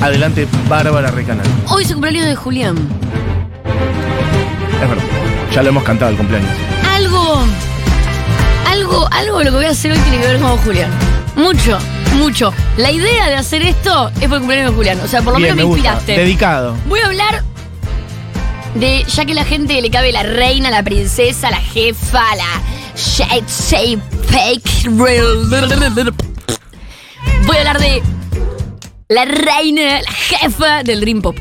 Adelante, Bárbara Recanal. Hoy es el cumpleaños de Julián. Es verdad. Ya lo hemos cantado el cumpleaños. Algo, algo, algo de lo que voy a hacer hoy tiene que ver con Julián. Mucho, mucho. La idea de hacer esto es por el cumpleaños de Julián. O sea, por lo Bien, menos me, inspiraste. Dedicado. Voy a hablar de, ya que la gente le cabe la reina, la princesa, la jefa, la shade shape fake. Voy a hablar de la reina, la jefa del Dream Pop.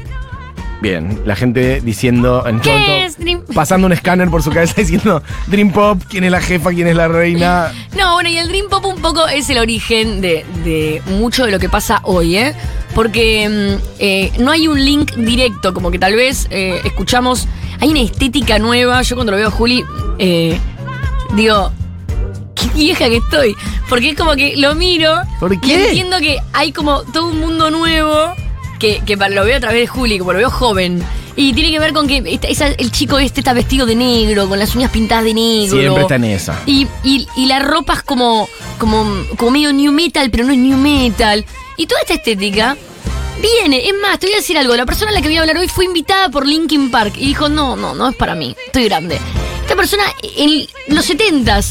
Bien, la gente diciendo en ¿Qué es Dream pasando un escáner por su cabeza diciendo Dream Pop, quién es la jefa, quién es la reina. No, bueno, y el Dream Pop un poco es el origen de, de mucho de lo que pasa hoy, ¿eh? Porque mm, eh, no hay un link directo, como que tal vez eh, escuchamos. Hay una estética nueva. Yo cuando lo veo a Juli, eh, digo, qué vieja que estoy. Porque es como que lo miro. ¿Por Y entiendo que hay como todo un mundo nuevo que, que lo veo a través de Juli, como lo veo joven. Y tiene que ver con que esta- esa- el chico este está vestido de negro, con las uñas pintadas de negro. Siempre está en esa. Y, y, y la ropa es como, como, como medio new metal, pero no es new metal. Y toda esta estética viene. Es más, te voy a decir algo. La persona a la que voy a hablar hoy fue invitada por Linkin Park y dijo, no, no, no es para mí. Estoy grande. Esta persona en los 70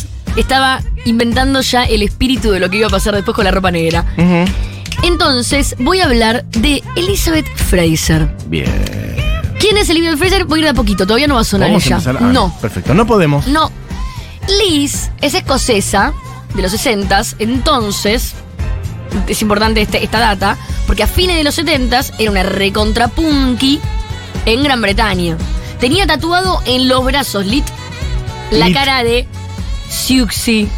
estaba inventando ya el espíritu de lo que iba a pasar después con la ropa negra. Entonces, voy a hablar de Elizabeth Fraser. Bien. ¿Quién es Elizabeth Fraser? Voy a ir de a poquito, todavía no va a sonar Vamos a empezar. Ah, no. Perfecto, no podemos. No. Liz es escocesa de los 60 entonces es importante este- esta data porque a fines de los 70 era una recontra punky en Gran Bretaña. Tenía tatuado en los brazos lit la cara de Siouxsie,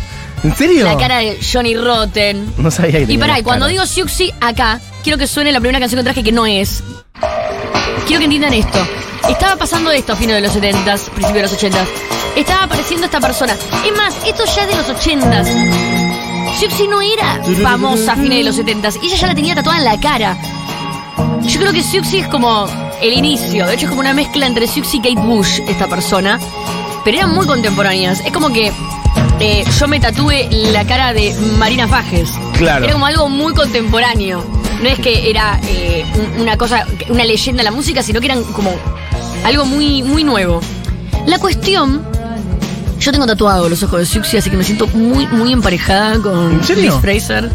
¿En serio? la cara de Johnny Rotten. No sabía que Y pará, y cuando digo Siouxsie acá, quiero que suene la primera canción que traje que no es. Quiero que entiendan esto. Estaba pasando esto a fines de los 70, principios de los 80. Estaba apareciendo esta persona. Es más, esto ya es de los 80. Siouxsie no era famosa a fines de los 70 y ella ya la tenía tatuada en la cara. Yo creo que Siouxsie es como el inicio. De hecho, es como una mezcla entre Siouxsie y Kate Bush, esta persona. Pero eran muy contemporáneas. Es como que eh, yo me tatué la cara de Marina Fajes. Claro. Era como algo muy contemporáneo. No es que era eh, un- una cosa, una leyenda de la música, sino que eran como algo muy, muy nuevo. La cuestión. Yo tengo tatuado los ojos de Siouxsie, así que me siento muy, muy emparejada con ¿En serio? Liz Fraser.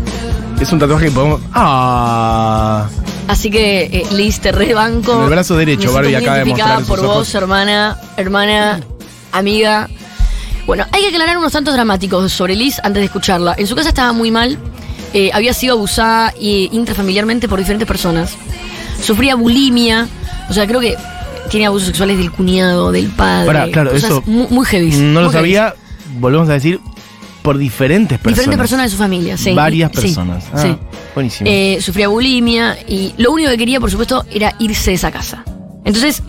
Es un tatuaje que podemos. ¡Ah! Así que, eh, Liz, te rebanco. En el brazo derecho, Barbie acaba de mostrar por ojos. vos, hermana, hermana, amiga. Bueno, hay que aclarar unos tantos dramáticos sobre Liz antes de escucharla. En su casa estaba muy mal. eh, había sido abusada intrafamiliarmente por diferentes personas. Sufría bulimia. O sea, creo que tiene abusos sexuales del cuñado, del padre. Pará, claro, cosas eso Muy, muy heavy. No lo heavy. sabía, volvemos a decir, por diferentes personas. Diferentes personas de su familia, sí. Varias Sí, personas. Ah, sí. Buenísimo. Eh, sufría bulimia y lo único que quería, por supuesto, era irse de esa casa. Entonces,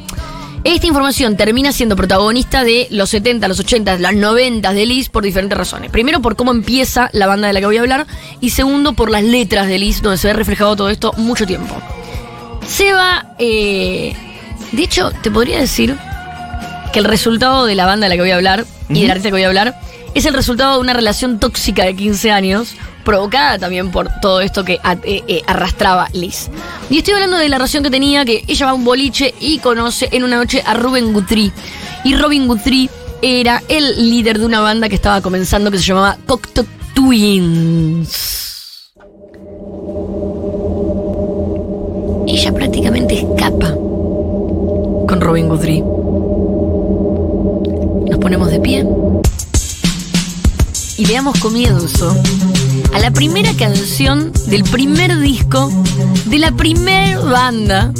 esta información termina siendo protagonista de los 70, los 80, los 90 de Liz por diferentes razones. Primero, por cómo empieza la banda de la que voy a hablar. Y segundo, por las letras de Liz, donde se ve reflejado todo esto mucho tiempo. Seba, eh, de hecho, te podría decir que el resultado de la banda de la que voy a hablar y del artista que voy a hablar es el resultado de una relación tóxica de 15 años, provocada también por todo esto que eh, eh, arrastraba Liz. Y estoy hablando de la relación que tenía, que ella va a un boliche y conoce en una noche a Ruben Guthrie. Y Robin Guthrie era el líder de una banda que estaba comenzando que se llamaba Cocteau Twins. Ella prácticamente escapa con Robin Guthrie. Nos ponemos de pie y le damos comienzo a la primera canción del primer disco de la primer banda.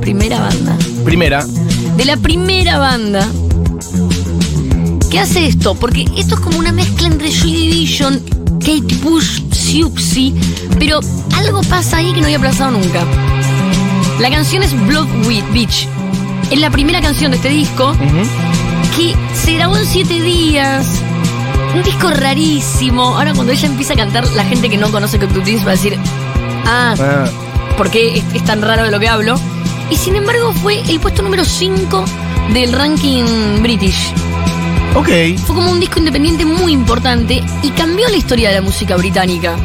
Primera banda. Primera, De la primera banda. ¿Qué hace esto? Porque esto es como una mezcla entre Joy Division, Kate Bush, Siouxsie, pero algo pasa ahí que no había pasado nunca. La canción es Blood Beach. Es la primera canción de este disco que se grabó en siete días. Un disco rarísimo. Ahora cuando ella empieza a cantar, la gente que no conoce Cocteau Twins va a decir, ah, ah, ¿por qué es, es tan raro de lo que hablo? Y sin embargo fue el puesto número 5 del ranking British. ok. Fue como un disco independiente muy importante y cambió la historia de la música británica.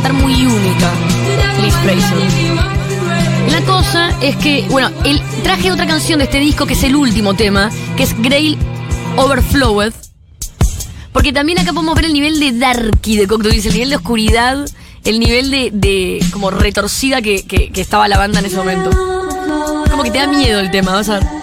Cantar muy única, Liz Fraser. La cosa es que, bueno, el, traje otra canción de este disco que es el último tema, que es Grail Overflowed. Porque también acá podemos ver el nivel de darky de Cocteau el nivel de oscuridad, el nivel de, de como retorcida que, que- que estaba la banda en ese momento. Como que te da miedo el tema, vas a ver.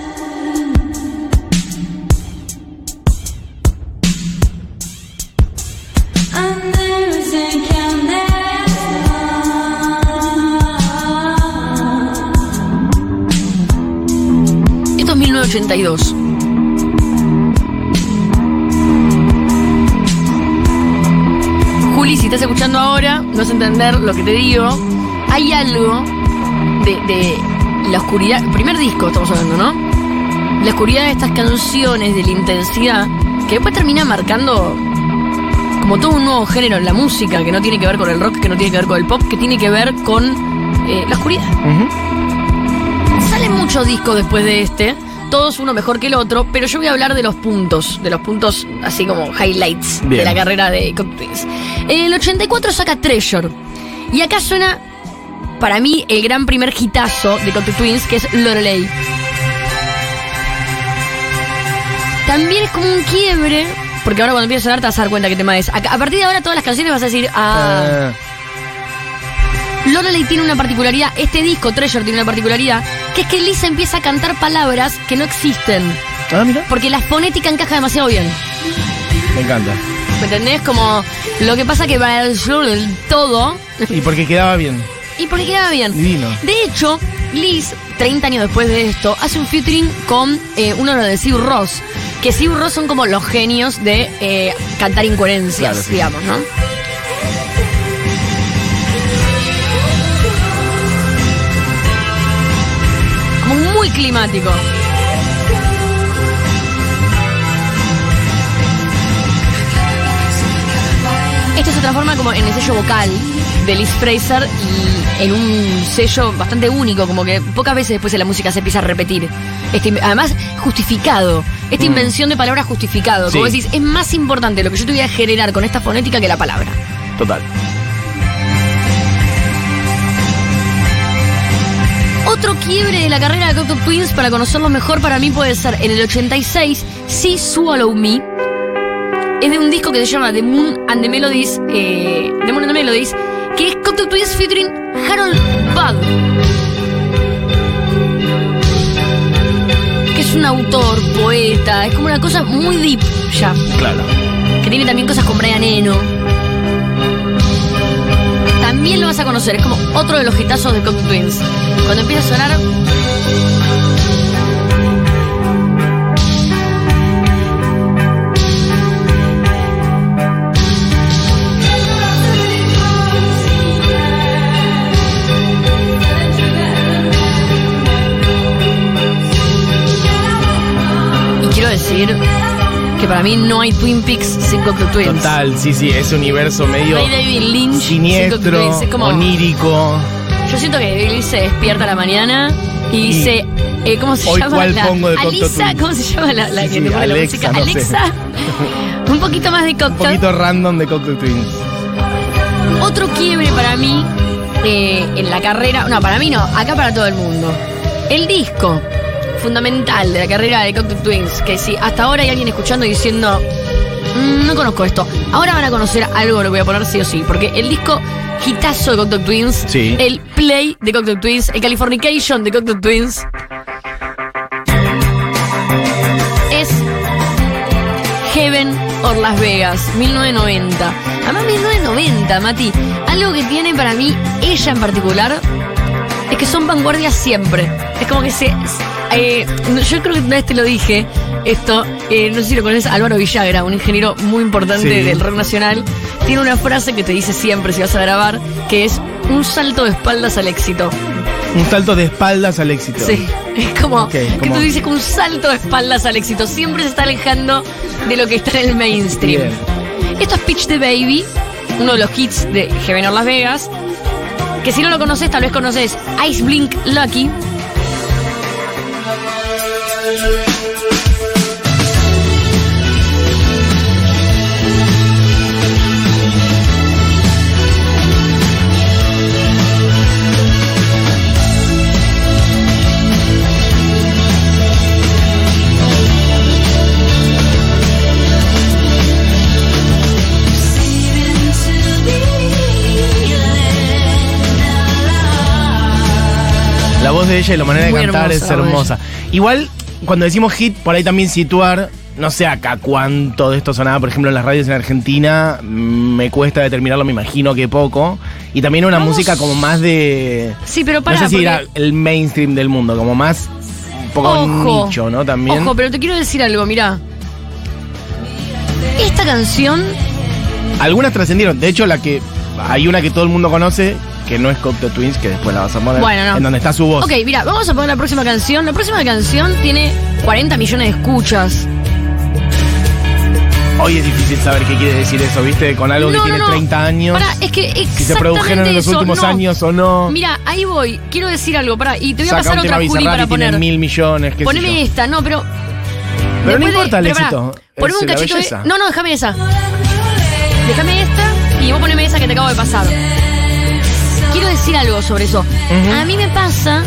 1982. Juli, si estás escuchando ahora, no vas a entender lo que te digo. Hay algo de, de la oscuridad. El primer disco estamos hablando, ¿no? La oscuridad de estas canciones, de la intensidad, que después termina marcando como todo un nuevo género en la música, que no tiene que ver con el rock, que no tiene que ver con el pop, que tiene que ver con eh, la oscuridad. Salen muchos discos después de este, todos uno mejor que el otro, pero yo voy a hablar de los puntos, de los puntos así como highlights de la carrera de Cocteau Twins. En el 84 saca Treasure, y acá suena, para mí, el gran primer hitazo de Cocteau Twins, que es Lorelei. También es como un quiebre, porque ahora cuando empieces a sonar te vas a dar cuenta qué tema es. A, a partir de ahora todas las canciones vas a decir, ah... Ah, Lorelei tiene una particularidad, este disco Treasure tiene una particularidad, que es que Lisa empieza a cantar palabras que no existen, ah, mira. porque la fonética encaja demasiado bien. Me encanta. ¿Me entendés? Como lo que pasa que va el todo Y porque quedaba bien. y porque quedaba bien. Divino. De hecho, Liz, 30 años después de esto, hace un featuring con eh, uno de Sigur Ross, que Sigur Ross son como los genios de eh, cantar incoherencias, Claro, sí. digamos, ¿no? Muy climático. Esto se transforma como en el sello vocal de Liz Fraser y en un sello bastante único, como que pocas veces después de la música se empieza a repetir. Este, además, justificado. Esta invención de palabras justificado. Como Mm. Decís, es más importante lo que yo te voy a generar con esta fonética que la palabra. Total. Otro quiebre de la carrera de Cocteau Twins para conocerlos mejor para mí puede ser en el 86, See Swallow Me. Es de un disco que se llama The Moon and the Melodies, eh, The Moon and the Melodies, que es Cocteau Twins featuring Harold Budd. Que es un autor, poeta, es como una cosa muy deep ya. Claro. Que tiene también cosas con Brian Eno. También lo vas a conocer, es como otro de los hitazos de Cocteau Twins. Cuando empieza a sonar. Y quiero decir que para mí no hay Twin Peaks sin Cocteau Twins. Total, sí, sí, ese universo medio hay David Lynch siniestro, Twins. Es como, onírico. Yo siento que David Lynch se despierta a la mañana y Y, dice, eh, ¿cómo se ¿hoy llama? cuál la, pongo de Alisa? ¿cómo se llama la, la Sí, que sí, te pone la Alexa, música? no sé. Alexa. Un poquito más de Un Cocteau. poquito random de Cocteau Twins. Otro quiebre para mí eh, en la carrera, no, para mí no, acá para todo el mundo. El disco fundamental de la carrera de Cocteau Twins, que si hasta ahora hay alguien escuchando y diciendo, "Mm, no conozco esto, ahora van a conocer algo, lo voy a poner sí o sí, porque el disco hitazo de Cocteau Twins, Sí. el Play de Cocteau Twins, el Californication de Cocteau Twins, es Heaven or Las Vegas, 1990. Además, 1990, Mati. Algo que tiene para mí ella en particular es que son vanguardias siempre. Es como que se. Eh, yo creo que una vez te lo dije. Esto, eh, no sé si lo conoces, Álvaro Villagra, un ingeniero muy importante Sí. del rock nacional, tiene una frase que te dice siempre si vas a grabar, que es un salto de espaldas al éxito. Un salto de espaldas al éxito. Sí, es como que como- tú dices que un salto de espaldas al éxito. Siempre se está alejando de lo que está en el mainstream. Bien. Esto es Pitch the Baby, uno de los hits de Heaven or Las Vegas. Que si no lo conoces, tal vez conoces Ice Blink Lucky. La voz de ella y la manera de cantar es hermosa. Igual cuando decimos hit, por ahí también situar, no sé acá cuánto de esto sonaba, por ejemplo, en las radios en Argentina, mm, me cuesta determinarlo, me imagino que poco. Y también una Vamos- música como más de... Sí, pero para. no sé si porque- era el mainstream del mundo, como más un poco Ojo. nicho, ¿no? También. Ojo, pero te quiero decir algo, mira. Esta canción, Algunas trascendieron. De hecho, la que hay una que todo el mundo conoce, que no es Cocteau Twins, que después la vas a poner. Bueno, no. En donde está su voz. ok, mira, vamos a poner la próxima canción. La próxima canción tiene 40 millones de escuchas. Hoy es difícil saber qué quiere decir eso, ¿viste? Con algo que No, tiene no, no. 30 años. Pará, es que si se produjeron en los exactamente últimos años o no. Mira, ahí voy. Quiero decir algo, pará. Y te voy a Saca pasar otra Juli para poner. mil millones, qué sé Poneme yo. esta, no, pero. Pero no después de- importa el pero pará, éxito. Poneme es un la cachito de. belleza. No, no, déjame esa. Déjame esta y vos poneme esa que te acabo de pasar. Quiero decir algo sobre eso. A mí me pasa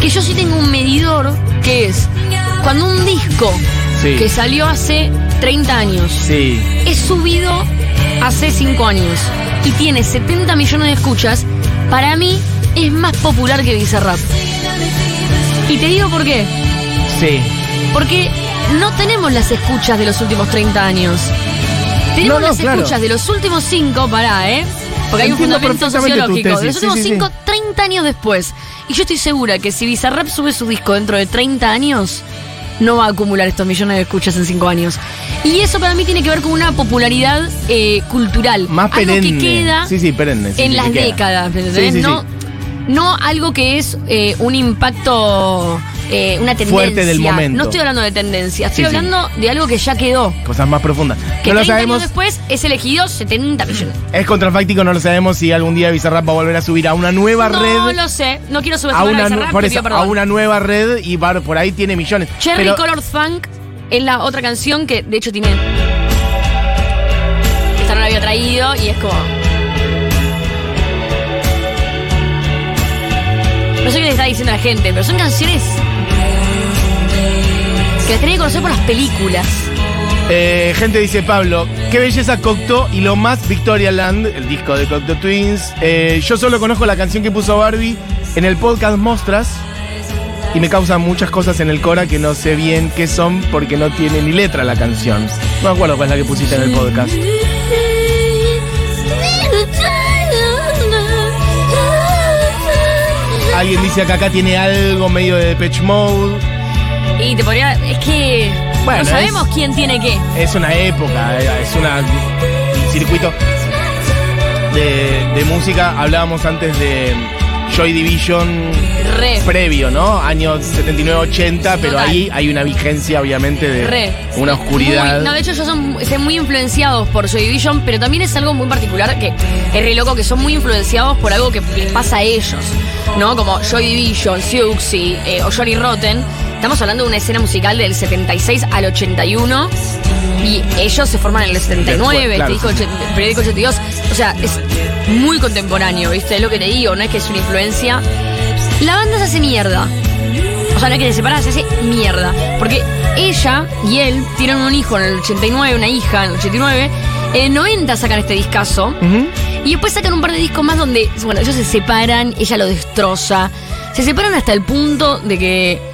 que yo sí tengo un medidor que es cuando un disco Sí. que salió hace 30 años Sí. es subido hace 5 años y tiene 70 millones de escuchas, para mí es más popular que Bizarrap. Y te digo por qué. Sí. Porque no tenemos las escuchas de los últimos 30 años. Tenemos No, no, las claro. escuchas de los últimos 5, pará, ¿eh? Porque hay un Entiendo fundamento sociológico. Tesis, últimos sí, sí. 5, 30 años después. Y yo estoy segura que si Bizarrap sube su disco dentro de 30 años, no va a acumular estos millones de escuchas en 5 años. Y eso para mí tiene que ver con una popularidad eh, cultural. Más algo perenne. que queda Sí, sí, perenne. sí, en las décadas, no, no algo que es eh, un impacto, eh, una tendencia. Fuerte del momento. No estoy hablando de tendencia, estoy Sí, sí. hablando de algo que ya quedó. Cosas más profundas. Que no lo 30 sabemos. años después es elegido 70 millones. Es contrafáctico, no lo sabemos si algún día Bizarrap va a volver a subir a una nueva No red. lo sé, no quiero a subestimar a, una, nu- Bizarrap, por te eso, pido perdón. a una nueva red y va- por ahí tiene millones. Cherry Pero- Colored Funk es la otra canción que de hecho tiene. Esta no la había traído y es como. No sé qué le está diciendo la gente, pero son canciones. Que las tenés que conocer por las películas. Eh, gente dice Pablo, qué belleza Cocteau y lo más Victoria Land, el disco de Cocteau Twins. Eh, yo solo conozco la canción que puso Barbie en el podcast Mostras y me causan muchas cosas en el Cora que no sé bien qué son porque no tiene ni letra la canción. No me acuerdo cuál es la que pusiste en el podcast. Alguien dice que acá tiene algo medio de Depeche Mode. Y te podría. Es que. Bueno, no sabemos quién tiene qué. Es una época, eh, es una, un circuito de, de música. Hablábamos antes de Joy Division Re. previo, ¿no? Años 79-80, pero Total. ahí hay una vigencia, obviamente, de Re. una oscuridad. Muy- no, de hecho, ellos son están muy influenciados por Joy Division, pero también es algo muy particular que es re loco que son muy influenciados por algo que les pasa a ellos, ¿no? Como Joy Division, Siouxsie eh, o Johnny Rotten. Estamos hablando de una escena musical del 76 al 81 y ellos se forman en el 79, Después, claro, el periódico 82. O sea, es muy contemporáneo, ¿viste? Es lo que te digo, no es que es una influencia. La banda se hace mierda. O sea, no es que se separa, se hace mierda. Porque ella y él tienen un hijo en el 89, una hija en el 89. En el 90 sacan este discazo. Y después sacan un par de discos más donde, bueno, ellos se separan, ella lo destroza. Se separan hasta el punto de que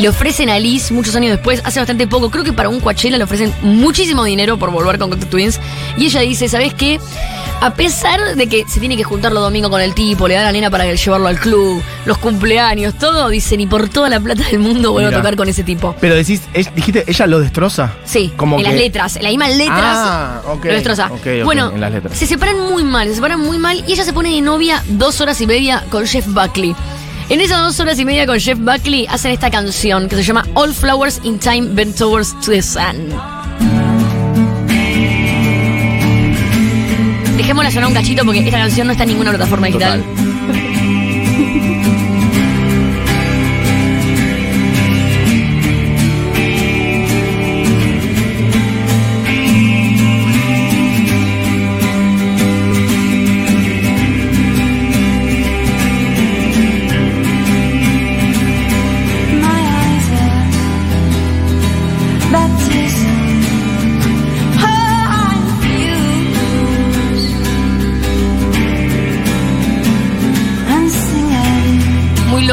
le ofrecen a Liz muchos años después, hace bastante poco, creo que para un Coachella le ofrecen muchísimo dinero por volver con Cocteau Twins. Y ella dice, ¿sabes qué? A pesar de que se tiene que juntar los domingos con el tipo, le da la nena para llevarlo al club, los cumpleaños, todo, dice, ni por toda la plata del mundo vuelvo Mira. a tocar con ese tipo. Pero decís, es- dijiste, ella lo destroza. Sí, Como en que- las letras, en las mismas letras. Ah, ok, Lo destroza. ok, ok, bueno, en las letras. se separan muy mal, se separan muy mal y ella se pone de novia dos horas y media con Jeff Buckley. En esas dos horas y media con Jeff Buckley hacen esta canción que se llama All Flowers in Time Bent Towards to the Sun. Dejémosla sonar un cachito porque esta canción no está en ninguna plataforma digital. Total.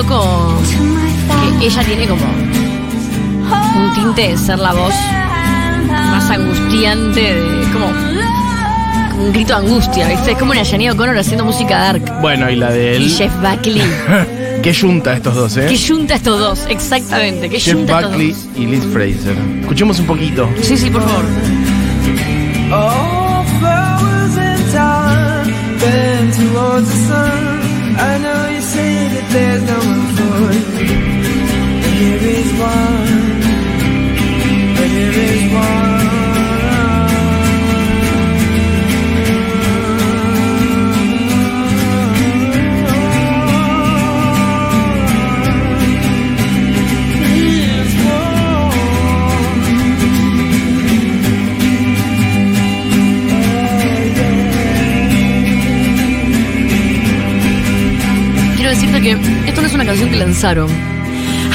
loco que ella tiene como un tinte de ser la voz más angustiante, de, como, un grito de angustia, ¿viste? Es como una Janine O'Connor haciendo música dark. Bueno, y la de Y él. Jeff Buckley. Qué junta estos dos, ¿eh? que junta estos dos, exactamente. Que Jeff junta Buckley estos y Liz Fraser. Escuchemos un poquito. dos. Sí, sí, por favor. All flowers in time bend towards the sun. I know you say that there's no one for you. But here is one. But here is one.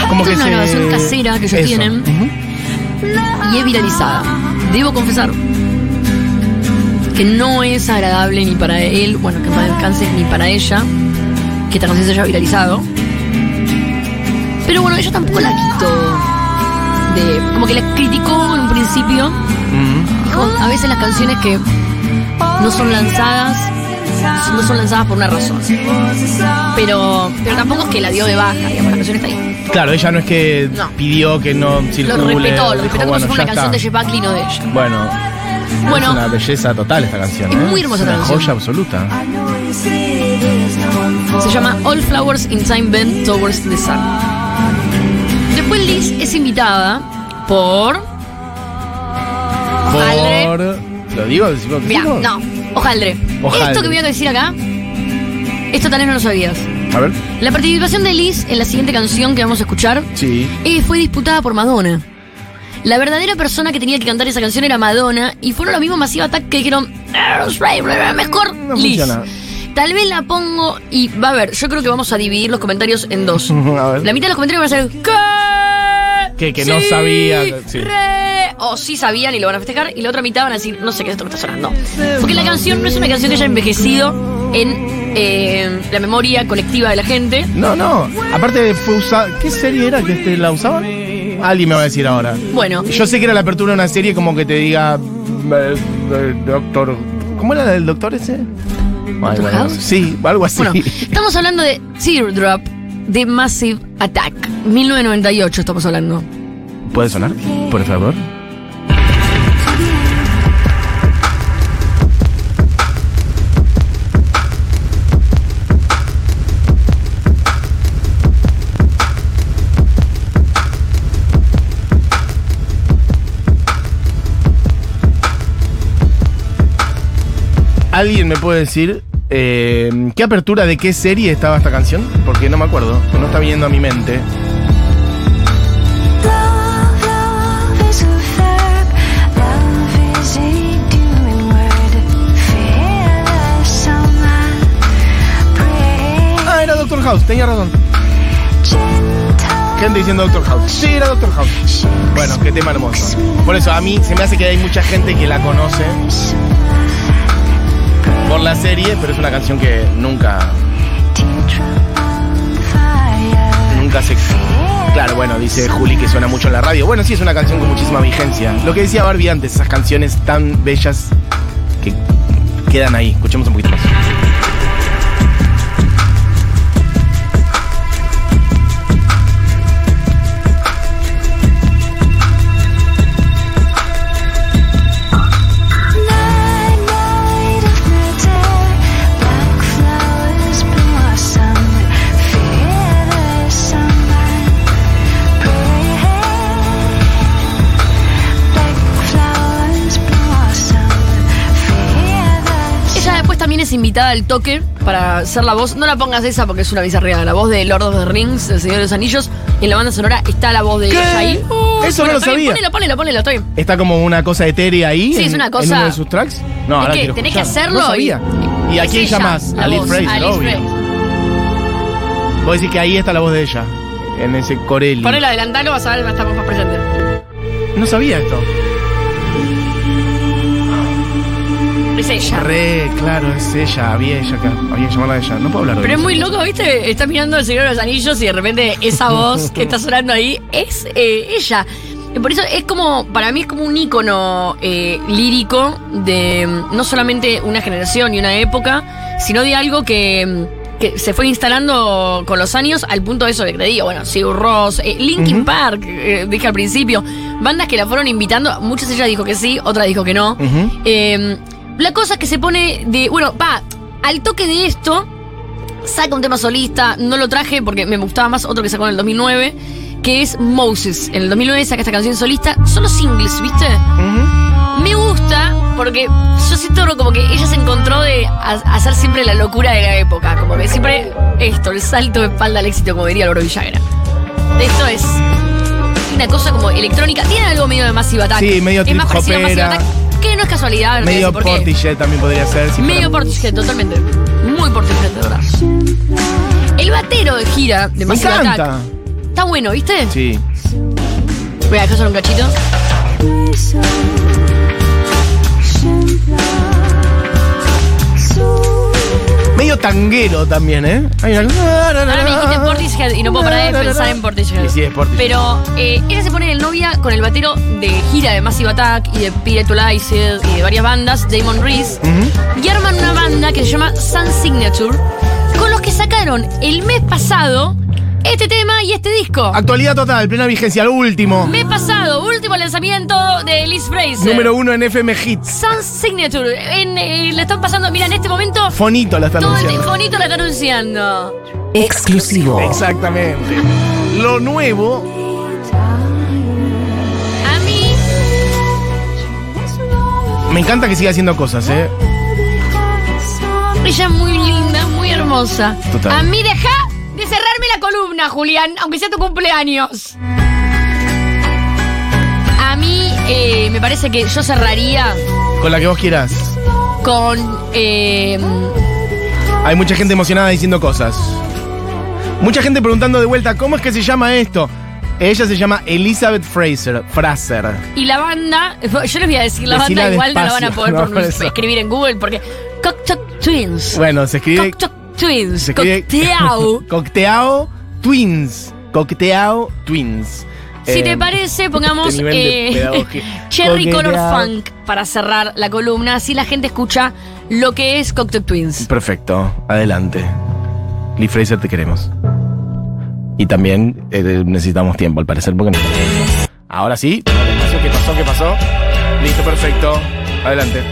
Como Esto que es una se- grabación casera que ellos Eso. tienen y es viralizada. Debo confesar que no es agradable ni para él, bueno, que más descanse, ni para ella, que esta canción se haya viralizado. Pero bueno, ella tampoco la quitó. De, como que la criticó en un principio. Ujú. Dijo, a veces las canciones que no son lanzadas, no son lanzadas por una razón. Pero, pero tampoco es que la dio de baja, digamos, la canción está ahí. Claro, ella no es que No. pidió que no circule. Lo respetó, lo respetó como bueno, si fuera una canción de está. Jeff Buckley, no de ella. Bueno, Bueno. es una belleza total esta canción. Es ¿eh? muy hermosa Es una canción. joya absoluta. Se llama All Flowers in Time Bend Towards the Sun. Después Liz es invitada por. Por. ¿Lo digo? ¿Decimos que Mira, digo? no, Ojaldre. Ojaldre. Esto que voy a decir acá, esto tal vez no lo sabías. A ver. La participación de Liz en la siguiente canción que vamos a escuchar Sí. eh, fue disputada por Madonna. La verdadera persona que tenía que cantar esa canción era Madonna y fueron los mismos Massive Attack que dijeron "Aerosmith, mejor No Liz. funciona. Tal vez la pongo y va a ver, yo creo que vamos a dividir los comentarios en dos. A ver. La mitad de los comentarios van a ser ¿Qué? Que- que no sabía, sí. re", O sí sabían y lo van a festejar. Y la otra mitad van a decir, no sé qué es esto que está sonando. Porque la canción no es una canción que haya envejecido en eh, la memoria colectiva de la gente. No, no. Aparte fue usada. ¿Qué serie era que este la usaba? Alguien me va a decir ahora. Bueno, Yo sé que era la apertura de una serie como que te diga. eh, eh, Doctor. ¿Cómo era el doctor ese? Ay, bueno? Sí, algo así. bueno, estamos hablando de Teardrop de Massive Attack. 1998 estamos hablando. ¿Puede sonar? Por favor. ¿Alguien me puede decir eh, qué apertura de qué serie estaba esta canción? Porque no me acuerdo, no está viniendo a mi mente. Ah, era Doctor House, tenía razón. Gente diciendo Doctor House. Sí, era Doctor House. Bueno, qué tema hermoso. Por eso a mí se me hace que hay mucha gente que la conoce por la serie, pero es una canción que nunca, nunca se... Claro, bueno, dice Juli que suena mucho en la radio. Bueno, sí, es una canción con muchísima vigencia. Lo que decía Barbie antes, esas canciones tan bellas que quedan ahí. Escuchemos un poquito más. Es invitada al toque para ser la voz. No la pongas esa porque es una bizarría. La voz de Lord of the Rings, El Señor de los Anillos. En la banda sonora está la voz de ¿Qué? ella ahí. Eso no lo está bien, sabía. Ponelo, ponelo, ponelo, está bien. ¿Está como una cosa etérea ahí? Sí, es en- una en cosa- uno de sus tracks? No, Es ahora que tenés que hacerlo No sabía. y- ¿Y a es quién ella, llamás? la A Liz Fraser, obvio. Vos decís que ahí está la voz de ella. En ese Corelli. Ponelo adelantalo, vas a ver, va a estar más presente. No sabía esto. Es ella. Re, claro, es ella, había ella acá. Había que llamarla a ella. No puedo hablar de Pero es eso. muy loco, ¿viste? Estás mirando el Señor de los Anillos y de repente esa voz que está sonando ahí es eh, ella. Y por eso es como, para mí es como un ícono eh, lírico de mm, no solamente una generación y una época, sino de algo que, mm, que se fue instalando con los años al punto de eso de que te digo, bueno, Sigur Ross, eh, Linkin Ujú. Park, eh, dije al principio, bandas que la fueron invitando, muchas de ellas dijo que sí, otra dijo que no. Ujú. Eh, la cosa es que se pone de. Bueno, va, al toque de esto, saca un tema solista. No lo traje porque me gustaba más otro que sacó en el 2009, que es Moses. En el 2009 saca esta canción solista. Son los singles, ¿viste? Me gusta porque yo siento como que ella se encontró de ha- hacer siempre la locura de la época. Como que siempre esto, el salto de espalda al éxito, como diría Loro Villagra. Esto es una cosa como electrónica. Tiene algo medio de Massive Attack. Sí, medio Es más trip parecido a Massive. Attack, no es casualidad. Medio. Portishead también podría ser. si Medio fuera- Portishead, totalmente. Muy Portishead, de verdad. El batero de gira de Me encanta. Attack está bueno, ¿viste? Sí. Voy a dejar solo un cachito. Medio tanguero también, ¿eh? Hay una- Ahora me dijiste Portishead y no puedo parar de pensar en Portishead. Sí, sí, es Portishead. Pero eh, ella se pone el novia con el batero de gira de Massive Attack y de Spiritualized y de varias bandas, Damon Reese. Ujú. Y arman una banda que se llama Sun Signature, con los que sacaron el mes pasado este tema y este disco. Actualidad total, plena vigencia, lo último. Mes pasado, último lanzamiento de Liz Fraser. Número uno en FM Hits. Sun Signature. En, eh, le están pasando, mira, en este momento Fonito la están todo anunciando. telefonito la está anunciando. Exclusivo. Exactamente. Lo nuevo. A mí, Me encanta que siga haciendo cosas, ¿eh? ella es muy linda, muy hermosa. Total. A mí deja de cerrarme la columna, Julián, aunque sea tu cumpleaños. A mí eh, me parece que yo cerraría Con la que vos quieras. con... eh, Hay mucha gente emocionada diciendo cosas. Mucha gente preguntando de vuelta, ¿cómo es que se llama esto? Ella se llama Elizabeth Fraser. Fraser. y la banda, yo les voy a decir la Decila banda, igual no la van a despacio, poder no, por pronun- eso. escribir en Google porque... Cocktail Twins. Bueno, se escribe. Cocktail Twins. Cocktail. Cocteao Twins. Cocteao Twins. Si Eh, te parece, pongamos este eh. Cherry Color. Funk para cerrar la columna, así la gente escucha lo que es Cocktail Twins. Perfecto, adelante. Lee Fraser, te queremos. Y también eh, necesitamos tiempo, al parecer, porque no. Ahora sí, ¿qué pasó? ¿Qué pasó? Listo, perfecto. Adelante.